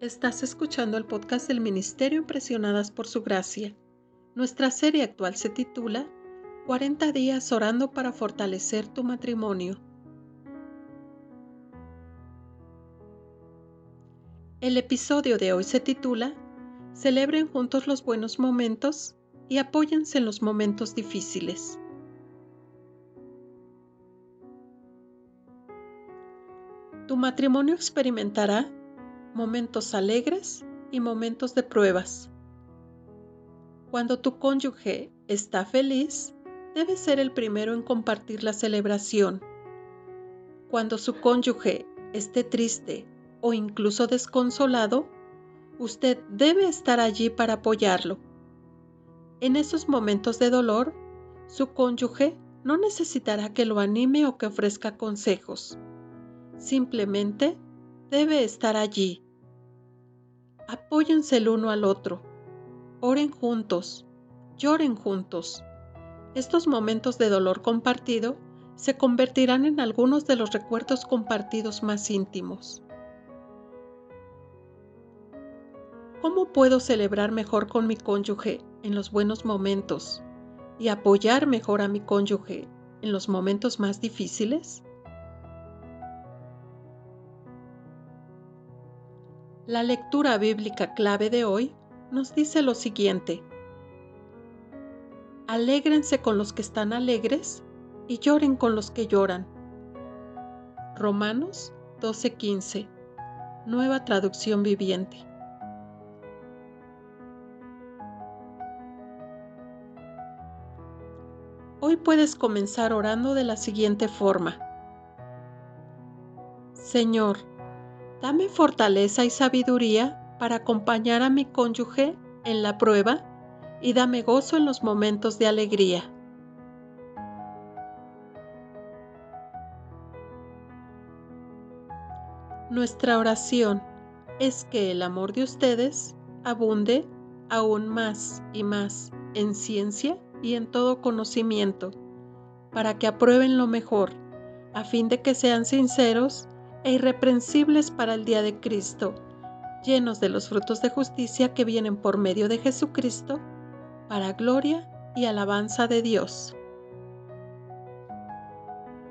Estás escuchando el podcast del Ministerio Impresionadas por Su Gracia. Nuestra serie actual se titula 40 días orando para fortalecer tu matrimonio. El episodio de hoy se titula Celebren juntos los buenos momentos y apóyense en los momentos difíciles. Tu matrimonio experimentará momentos alegres y momentos de pruebas. Cuando tu cónyuge está feliz, debe ser el primero en compartir la celebración. Cuando su cónyuge esté triste o incluso desconsolado, usted debe estar allí para apoyarlo. En esos momentos de dolor, su cónyuge no necesitará que lo anime o que ofrezca consejos. Simplemente debe estar allí. Apóyense el uno al otro. Oren juntos. Lloren juntos. Estos momentos de dolor compartido se convertirán en algunos de los recuerdos compartidos más íntimos. ¿Cómo puedo celebrar mejor con mi cónyuge en los buenos momentos y apoyar mejor a mi cónyuge en los momentos más difíciles? La lectura bíblica clave de hoy nos dice lo siguiente. Alégrense con los que están alegres y lloren con los que lloran. Romanos 12:15, nueva traducción viviente. Hoy puedes comenzar orando de la siguiente forma. Señor, Dame fortaleza y sabiduría para acompañar a mi cónyuge en la prueba y dame gozo en los momentos de alegría. Nuestra oración es que el amor de ustedes abunde aún más y más en ciencia y en todo conocimiento, para que aprueben lo mejor, a fin de que sean sinceros e irreprensibles para el día de Cristo, llenos de los frutos de justicia que vienen por medio de Jesucristo, para gloria y alabanza de Dios.